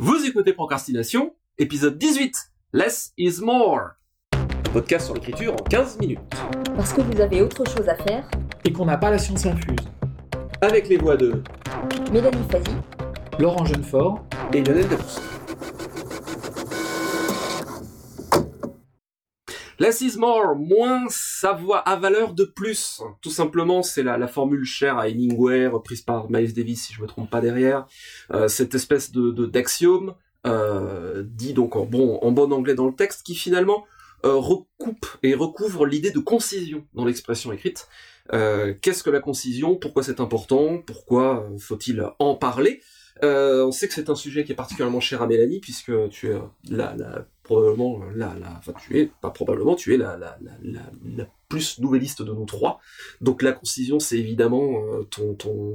Vous écoutez Procrastination, épisode 18. Less is more. Un podcast sur l'écriture en 15 minutes. Parce que vous avez autre chose à faire. Et qu'on n'a pas la science infuse. Avec les voix de Mélanie Fazi, Laurent Jeunefort. et Lionel Debus. Less is more, moins savoir à valeur de plus. Tout simplement, c'est la, formule chère à Hemingway, reprise par Miles Davis, si je me trompe pas derrière. Euh, cette espèce de d'axiome, euh, dit donc en bon, en bon anglais dans le texte, qui finalement euh, recoupe et recouvre l'idée de concision dans l'expression écrite. Euh, Qu'est-ce que la concision? Pourquoi c'est important? Pourquoi faut-il en parler? Euh, On sait que c'est un sujet qui est particulièrement cher à Mélanie, puisque tu es la, la probablement la, la, enfin tu es pas probablement, tu es la, la, la, plus nouvelliste de nous trois. Donc la concision, c'est évidemment euh, ton, ton,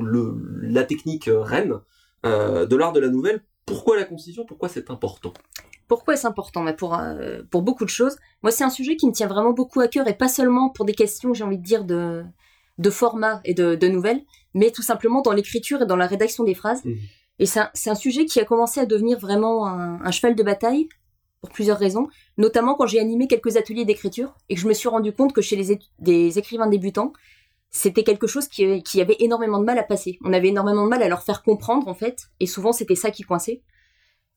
le, la technique euh, reine euh, de l'art de la nouvelle. Pourquoi la concision? Pourquoi c'est important? Pourquoi est-ce important? Mais pour, euh, pour beaucoup de choses. Moi, c'est un sujet qui me tient vraiment beaucoup à cœur et pas seulement pour des questions, j'ai envie de dire, de, de format et de, de nouvelles, mais tout simplement dans l'écriture et dans la rédaction des phrases. Mhm. Et c'est un, sujet qui a commencé à devenir vraiment un, un cheval de bataille pour plusieurs raisons, notamment quand j'ai animé quelques ateliers d'écriture et que je me suis rendu compte que chez les, des écrivains débutants, c'était quelque chose qui, qui avait énormément de mal à passer. On avait énormément de mal à leur faire comprendre, en fait, et souvent c'était ça qui coinçait.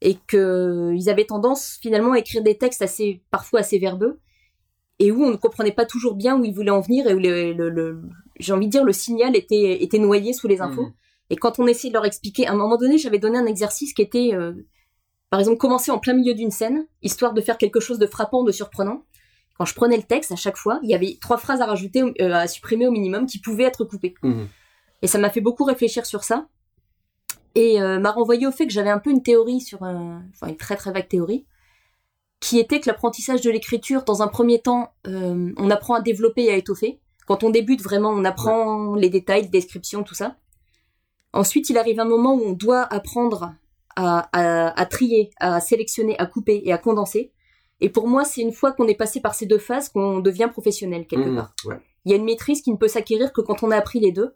Et qu'ils avaient tendance finalement à écrire des textes assez, parfois assez verbeux, et où on ne comprenait pas toujours bien où ils voulaient en venir, et où le, le- le- j'ai envie de dire le signal était, était noyé sous les infos. Mhm. Et quand on essayait de leur expliquer, à un moment donné, j'avais donné un exercice qui était, euh, par exemple, commencer en plein milieu d'une scène, histoire de faire quelque chose de frappant, de surprenant. Quand je prenais le texte, à chaque fois, il y avait trois phrases à rajouter, euh, à supprimer au minimum, qui pouvaient être coupées. Mhm. Et ça m'a fait beaucoup réfléchir sur ça. Et euh, m'a renvoyé au fait que j'avais un peu une théorie sur, enfin une très très vague théorie, qui était que l'apprentissage de l'écriture, dans un premier temps, on apprend à développer et à étoffer. Quand on débute vraiment, on apprend les détails, les descriptions, tout ça. Ensuite, il arrive un moment où on doit apprendre à, à, à trier, à sélectionner, à couper et à condenser. Et pour moi, c'est une fois qu'on est passé par ces deux phases qu'on devient professionnel quelque Mhm. part. Ouais. Il y a une maîtrise qui ne peut s'acquérir que quand on a appris les deux.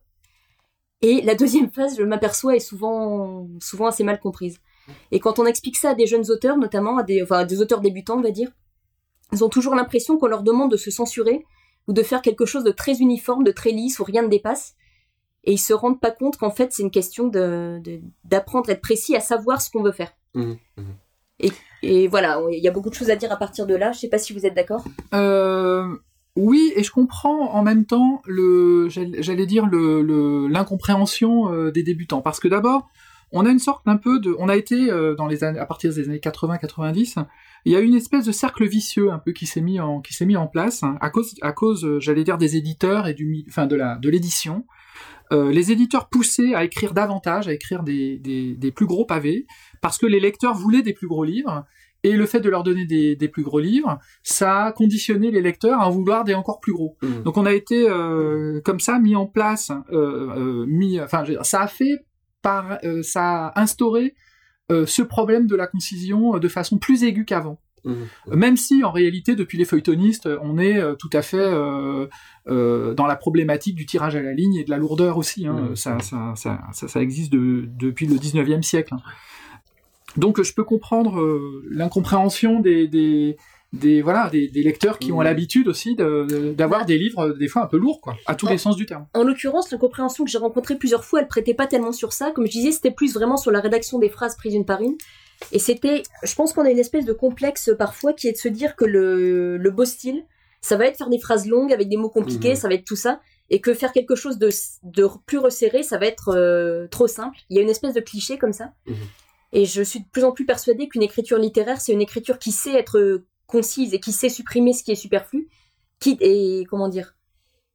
Et la deuxième phase, je m'aperçois, est souvent, souvent assez mal comprise. Et quand on explique ça à des jeunes auteurs, notamment à des, enfin, à des auteurs débutants, on va dire, ils ont toujours l'impression qu'on leur demande de se censurer ou de faire quelque chose de très uniforme, de très lisse, où rien ne dépasse. Et ils se rendent pas compte qu'en fait, c'est une question de, de- d'apprendre à être précis, à savoir ce qu'on veut faire. Mhm. Mhm. Et voilà, il y a beaucoup de choses à dire à partir de là. Je sais pas si vous êtes d'accord. Euh, oui, et je comprends en même temps le, j'allais dire le, le- l'incompréhension euh, des débutants, parce que d'abord, on a une sorte un peu de, on a été euh, dans les années, à partir des années 80-90, il y a une espèce de cercle vicieux un peu qui s'est mis en, qui s'est mis en place hein, à cause, à cause, euh, j'allais dire des éditeurs et du, enfin de la, de l'édition. Euh, les éditeurs poussaient à écrire davantage, à écrire des, des, des plus gros pavés, parce que les lecteurs voulaient des plus gros livres, et le fait de leur donner des, des plus gros livres, ça a conditionné les lecteurs à en vouloir des encore plus gros. Mhm. Donc on a été euh, comme ça mis en place, euh, euh, mis, enfin ça a fait par, euh, ça a instauré euh, ce problème de la concision euh, de façon plus aiguë qu'avant. Mhm. Même si en réalité depuis les feuilletonistes, on est tout à fait dans la problématique du tirage à la ligne et de la lourdeur aussi. Hein. Mhm. Ça, ça, ça, ça, ça existe de- depuis le 19e siècle. hein. Donc je peux comprendre l'incompréhension des, des, des voilà des, des lecteurs qui ont Mhm. l'habitude aussi de- de- d'avoir des livres euh, des fois un peu lourds quoi, à tous les sens du terme. En l'occurrence, l'incompréhension que j'ai rencontrée plusieurs fois, elle prêtait pas tellement sur ça. Comme je disais, c'était plus vraiment sur la rédaction des phrases prises une par une. Et c'était, je pense qu'on a une espèce de complexe parfois qui est de se dire que le, le beau style, ça va être faire des phrases longues avec des mots compliqués, Mhm. ça va être tout ça. Et que faire quelque chose de, de plus resserré, ça va être euh, trop simple. Il y a une espèce de cliché comme ça. Mhm. Et je suis de plus en plus persuadée qu'une écriture littéraire, c'est une écriture qui sait être concise et qui sait supprimer ce qui est superflu. Qui, et comment dire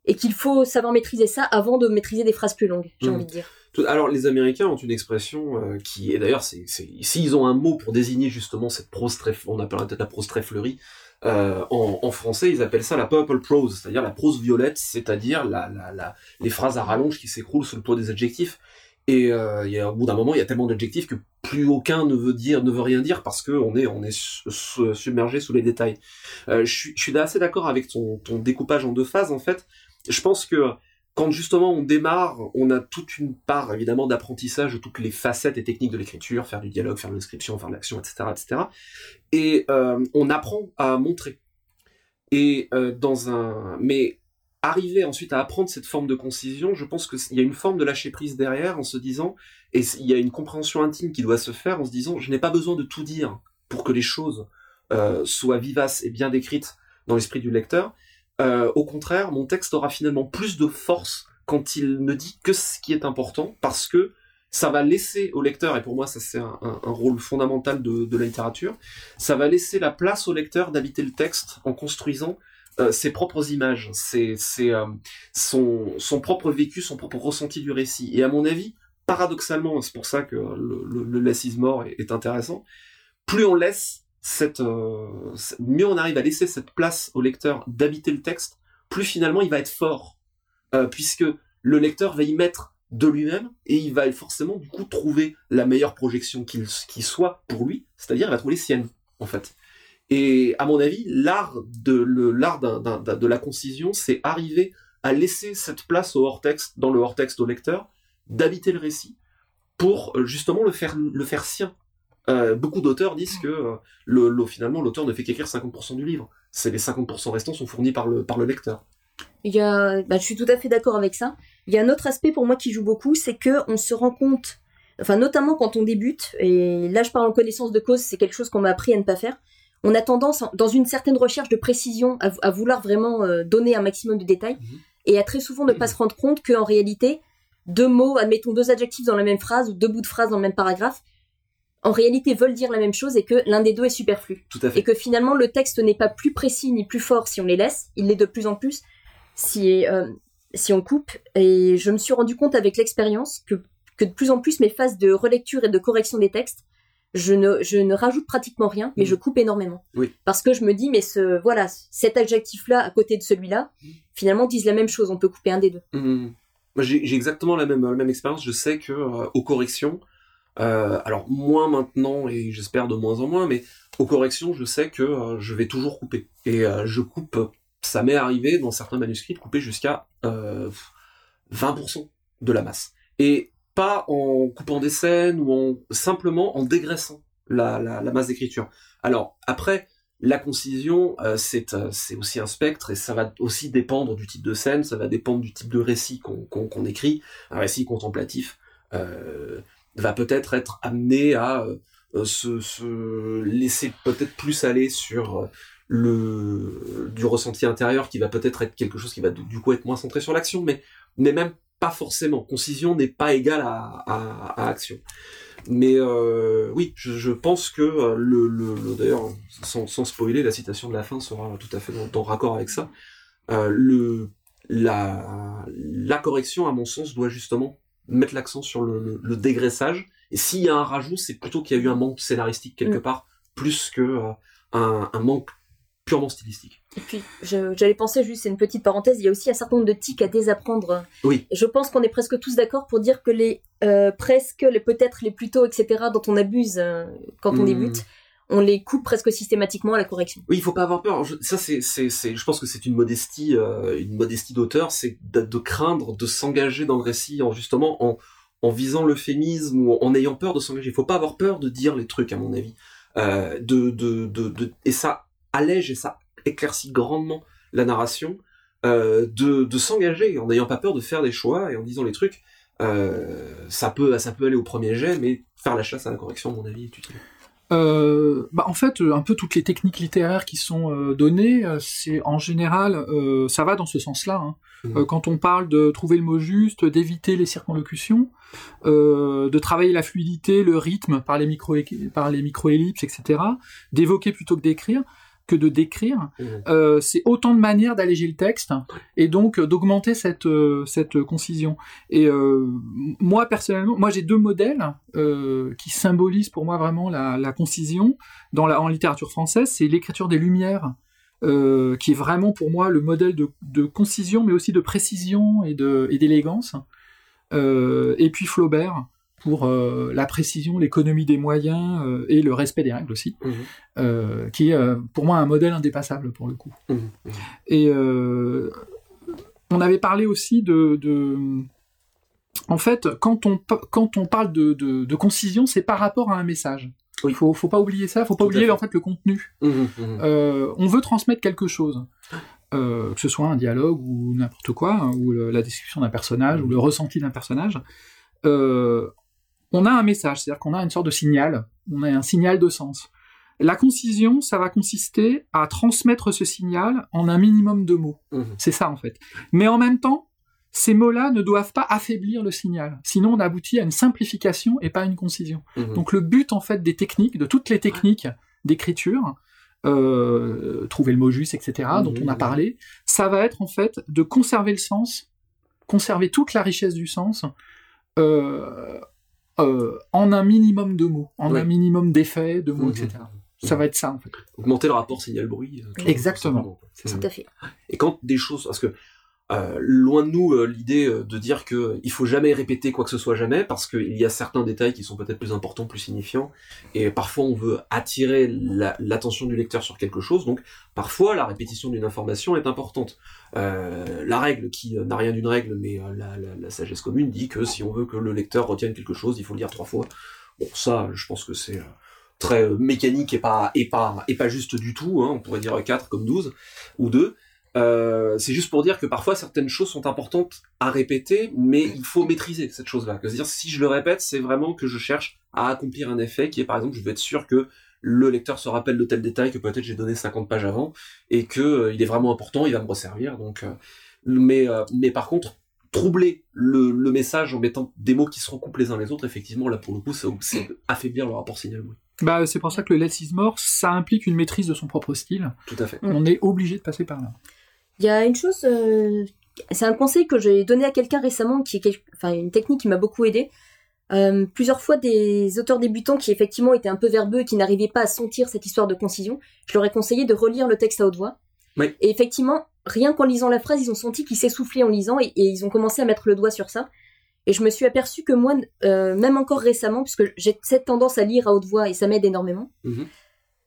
et qu'il faut savoir maîtriser ça avant de maîtriser des phrases plus longues, j'ai Mhm. envie de dire. Alors, les Américains ont une expression euh, qui est d'ailleurs, c'est, s'ils ont un mot pour désigner justement cette prose très, on appellera peut-être la prose très fleurie, euh, en, en français, ils appellent ça la purple prose, c'est-à-dire la prose violette, c'est-à-dire la, la, la, les phrases à rallonge qui s'écroulent sous le poids des adjectifs. Et euh, il y a, au bout d'un moment, il y a tellement d'adjectifs que plus aucun ne veut dire, ne veut rien dire parce que on est, on est su- su- submergé sous les détails. Euh, je suis, assez d'accord avec ton, ton découpage en deux phases. En fait, je pense que quand justement on démarre, on a toute une part évidemment d'apprentissage de toutes les facettes et techniques de l'écriture, faire du dialogue, faire de l'inscription, faire de l'action, etc., etc. Et euh, on apprend à montrer. Et euh, dans un, mais arriver ensuite à apprendre cette forme de concision, je pense qu'il y a une forme de lâcher prise derrière en se disant, et il y a une compréhension intime qui doit se faire en se disant, je n'ai pas besoin de tout dire pour que les choses euh, soient vivaces et bien décrites dans l'esprit du lecteur. Euh, au contraire, mon texte aura finalement plus de force quand il ne dit que ce qui est important, parce que ça va laisser au lecteur, et pour moi ça c'est un, rôle fondamental de, la littérature, ça va laisser la place au lecteur d'habiter le texte en construisant euh, ses propres images, euh, son, son propre vécu, son propre ressenti du récit. Et à mon avis, paradoxalement, c'est pour ça que le, le, is more est, intéressant, plus on laisse cette, euh, mieux on arrive à laisser cette place au lecteur d'habiter le texte, plus finalement il va être fort, puisque le lecteur va y mettre de lui-même et il va forcément du coup trouver la meilleure projection qu'il soit pour lui, c'est-à-dire il va trouver les siennes en fait. Et à mon avis, l'art de l'art de la concision, c'est arriver à laisser cette place au hors-texte, dans le hors-texte au lecteur, d'habiter le récit pour euh, justement le faire le faire sien euh, beaucoup d'auteurs disent que euh, le, finalement l'auteur ne fait qu'écrire 50% du livre. C'est les 50% restants sont fournis par le, par le lecteur. Il y a, bah, je suis tout à fait d'accord avec ça. Il y a un autre aspect pour moi qui joue beaucoup, c'est que on se rend compte, enfin notamment quand on débute, et là je parle en connaissance de cause, c'est quelque chose qu'on m'a appris à ne pas faire. On a tendance, dans une certaine recherche de précision, à, vouloir vraiment euh, donner un maximum de détails, mhm. et à très souvent ne pas se rendre compte qu'en réalité, deux mots, admettons deux adjectifs dans la même phrase ou deux bouts de phrase dans le même paragraphe, en réalité veulent dire la même chose et que l'un des deux est superflu. Tout à fait. Et que finalement le texte n'est pas plus précis ni plus fort si on les laisse, il l'est de plus en plus si, euh, si on coupe. Et je me suis rendu compte avec l'expérience que, que de plus en plus mes phases de relecture et de correction des textes, je ne, je ne rajoute pratiquement rien, mais mmh. je coupe énormément. Oui. Parce que je me dis, mais ce, voilà, cet adjectif-là à côté de celui-là, mmh. finalement disent la même chose, on peut couper un des deux. Mmh. J'ai exactement la même, la même expérience. Je sais que euh, aux corrections, euh, alors moins maintenant et j'espère de moins en moins, mais aux corrections, je sais que euh, je vais toujours couper. Et euh, je coupe, ça m'est arrivé dans certains manuscrits de couper jusqu'à 20% de la masse. Et pas en coupant des scènes ou en simplement en dégraissant la, la, la masse d'écriture. Alors après, la concision, c'est c'est aussi un spectre et ça va aussi dépendre du type de scène, ça va dépendre du type de récit qu'on écrit. Un récit contemplatif, euh, va peut-être être amené à euh, se, se, laisser peut-être plus aller sur euh, le du ressenti intérieur qui va peut-être être quelque chose qui va du coup être moins centré sur l'action mais mais même pas forcément concision n'est pas égale à, à, à action mais euh, oui je, je, pense que euh, le, le, le d'ailleurs sans, sans spoiler la citation de la fin sera tout à fait dans, dans raccord avec ça euh, le la la correction à mon sens doit justement mettre l'accent sur le, le, dégraissage. Et s'il y a un rajout, c'est plutôt qu'il y a eu un manque scénaristique quelque mm. part, plus que euh, un, un, manque purement stylistique. Et puis, j'allais penser juste, c'est une petite parenthèse, il y a aussi un certain nombre de tics à désapprendre. Oui. Je pense qu'on est presque tous d'accord pour dire que les euh, presque, les peut-être les plus tôt, etc., dont on abuse euh, quand on mm. débute, on les coupe presque systématiquement à la correction. Oui, il faut pas avoir peur. Je, ça, c'est, je pense que c'est une modestie, euh, une modestie d'auteur, c'est de, de, craindre de s'engager dans le récit en justement en, en visant l'euphémisme ou en ayant peur de s'engager. Il faut pas avoir peur de dire les trucs, à mon avis. Euh, de, de, de, et ça allège et ça éclaircit grandement la narration. Euh, de, de s'engager en n'ayant pas peur de faire des choix et en disant les trucs. Euh, ça peut, ça peut aller au premier jet, mais faire la chasse à la correction, à mon avis, est utile. Euh, bah en fait, un peu toutes les techniques littéraires qui sont euh, données, c'est en général, euh, ça va dans ce sens-là. Hein. Mmh. quand on parle de trouver le mot juste, d'éviter les circonlocutions, de travailler la fluidité, le rythme par les micro par les micro-ellipses, etc., d'évoquer plutôt que d'écrire, que de décrire. Mmh. Euh, c'est autant de manières d'alléger le texte et donc euh, d'augmenter cette euh, cette concision. Et moi personnellement, moi j'ai deux modèles qui symbolisent pour moi vraiment la, la concision dans la en littérature française. C'est l'écriture des Lumières. qui est vraiment pour moi le modèle de, de concision mais aussi de précision et d'élégance et puis Flaubert pour euh, la précision, l'économie des moyens euh, et le respect des règles aussi, mmh. euh, qui est pour moi un modèle indépassable pour le coup. Mmh. Mmh. Et on avait parlé aussi de, de en fait, quand on, quand on parle de, de, de concision, c'est par rapport à un message. Il Oui. faut, faut pas oublier ça, faut pas Tout oublier en fait le contenu. Mhm, mhm. On veut transmettre quelque chose, que ce soit un dialogue ou n'importe quoi, hein, ou le- la description d'un personnage ou le ressenti d'un personnage. Euh, on a un message, c'est-à-dire qu'on a une sorte de signal, on a un signal de sens. La concision, ça va consister à transmettre ce signal en un minimum de mots. Mhm. C'est ça en fait. Mais en même temps, ces mots-là ne doivent pas affaiblir le signal. Sinon, on aboutit à une simplification et pas à une concision. Mhm. Donc le but en fait des techniques, de toutes les techniques d'écriture, euh, trouver le mot juste, etc., dont Mhm. on a parlé, ça va être en fait de conserver le sens, conserver toute la richesse du sens euh, euh, en un minimum de mots, en Oui. un minimum d'effets, de mots, Mhm. etc. Ça va être ça en fait. Augmenter le rapport signal-bruit. euh, Exactement. Tout à fait. Et quand des choses, parce que euh, loin de nous euh, l'idée euh, de dire que il faut jamais répéter quoi que ce soit jamais, parce qu'il y a certains détails qui sont peut-être plus importants, plus signifiants, et parfois on veut attirer la- l'attention du lecteur sur quelque chose, donc parfois la répétition d'une information est importante. La règle, qui n'a rien d'une règle, mais la, sagesse commune dit que si on veut que le lecteur retienne quelque chose, il faut le lire trois fois. Bon, ça, je pense que c'est très mécanique et pas, et pas, et pas juste du tout, hein, on pourrait dire 4 comme 12 ou 2. Euh, c'est juste pour dire que parfois certaines choses sont importantes à répéter, mais il faut maîtriser cette chose-là. C'est-à-dire si je le répète, c'est vraiment que je cherche à accomplir un effet qui est par exemple, je veux être sûr que le lecteur se rappelle de tel détail que peut-être j'ai donné 50 pages avant et que euh, il est vraiment important, il va me resservir. Donc, euh, mais euh, mais par contre troubler le, le message en mettant des mots qui se recoupent les uns les autres, effectivement là pour le coup c'est affaiblir le rapport signal-bruit. Bah, c'est pour ça que le less is more, ça implique une maîtrise de son propre style. Tout à fait. Mm. On est obligé de passer par là. Il y a une chose, euh, c'est un conseil que j'ai donné à quelqu'un récemment, qui est quel- enfin, une technique qui m'a beaucoup aidé. Euh, plusieurs fois, des auteurs débutants qui effectivement étaient un peu verbeux et qui n'arrivaient pas à sentir cette histoire de concision, je leur ai conseillé de relire le texte à haute voix. Oui. Et effectivement, rien qu'en lisant la phrase, ils ont senti qu'ils s'essoufflaient en lisant et, et ils ont commencé à mettre le doigt sur ça. Et je me suis aperçu que moi, euh, même encore récemment, puisque j'ai cette tendance à lire à haute voix et ça m'aide énormément, Mhm.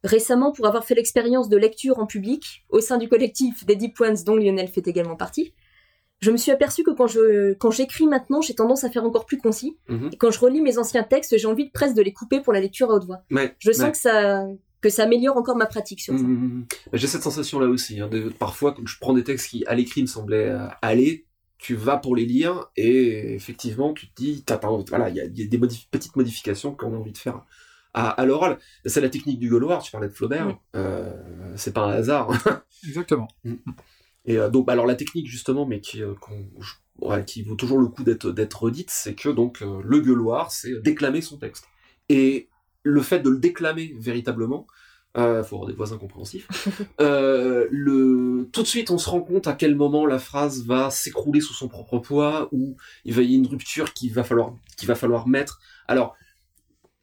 Récemment pour avoir fait l'expérience de lecture en public au sein du collectif des Deep Ones dont Lionel fait également partie. Je me suis aperçu que quand je quand j'écris maintenant, j'ai tendance à faire encore plus concis. Mhm. Et quand je relis mes anciens textes, j'ai envie de presque de les couper pour la lecture à haute voix. Ouais, Je sens ouais. que ça que ça améliore encore ma pratique sur ça. Mhm. J'ai cette sensation là aussi. hein, de- parfois, quand je prends des textes qui, à l'écrit, me semblaient euh, aller, tu vas pour les lire et effectivement, tu te dis, voilà, il y a, il y a des modif- petites modifications qu'on a envie de faire à, à l'oral. C'est la technique du Gauloir. Tu parlais de Flaubert. Oui. Euh, c'est pas un hasard. Exactement. Et euh, donc, bah, alors la technique justement, mais qui, euh, qu'on- je- ouais, qui vaut toujours le coup d'être redite, c'est que donc euh, le gueuloir, c'est déclamer son texte. Et le fait de le déclamer véritablement, euh, faut avoir des voisins compréhensifs. euh, le tout de suite, on se rend compte à quel moment la phrase va s'écrouler sous son propre poids, ou il va y avoir une rupture qu'il va falloir qu'il va falloir mettre. Alors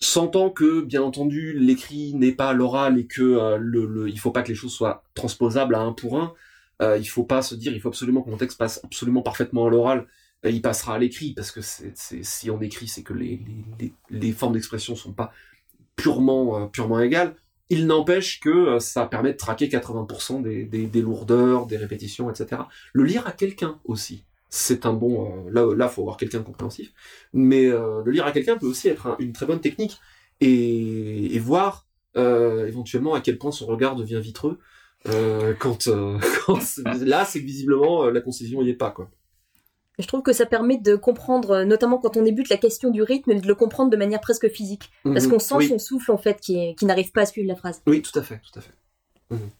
S'entend que, bien entendu, l'écrit n'est pas l'oral et que euh, le, le, il faut pas que les choses soient transposables à un pour un. Euh, il faut pas se dire, il faut absolument que mon texte passe absolument parfaitement à l'oral. Euh, il passera à l'écrit parce que c'est, c'est, si on écrit, c'est que les, les, les, formes d'expression sont pas purement, euh, purement égales. Il n'empêche que euh, ça permet de traquer 80% des, des, des lourdeurs, des répétitions, etc. Le lire à quelqu'un aussi, c'est un bon. euh, là, là, faut avoir quelqu'un de compréhensif. Mais euh, le lire à quelqu'un peut aussi être un- une très bonne technique et, et voir euh, éventuellement à quel point son regard devient vitreux. Quand, là, c'est que visiblement la concision y est pas quoi. Je trouve que ça permet de comprendre, notamment quand on débute, la question du rythme de le comprendre de manière presque physique. Parce Mhm. qu'on sent oui. son souffle, en fait, qui n'arrive pas à suivre la phrase. Oui, tout à fait, tout à fait. Mhm.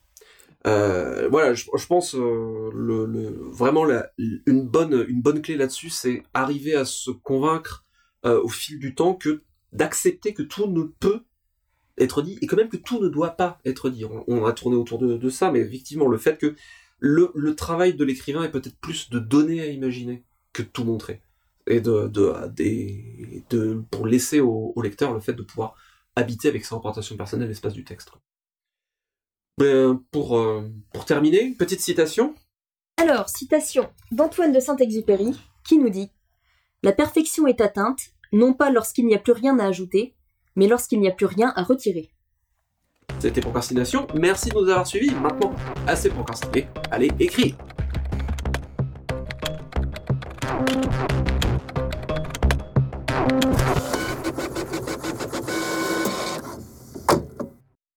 Euh, voilà, je, pense euh, vraiment une bonne une bonne clé là-dessus, c'est arriver à se convaincre euh, au fil du temps que d'accepter que tout ne peut être dit et quand même que tout ne doit pas être dit. On, a tourné autour de, ça, mais effectivement le fait que le, travail de l'écrivain est peut-être plus de donner à imaginer que de tout montrer et de pour laisser au, au lecteur le fait de pouvoir habiter avec sa représentation personnelle l'espace du texte. Ben, pour, euh, pour terminer, une petite citation. Alors, citation d'Antoine de Saint-Exupéry, qui nous dit La perfection est atteinte, non pas lorsqu'il n'y a plus rien à ajouter, mais lorsqu'il n'y a plus rien à retirer. C'était Procrastination. Merci de nous avoir suivis. Maintenant, assez procrastiné. Allez, écrire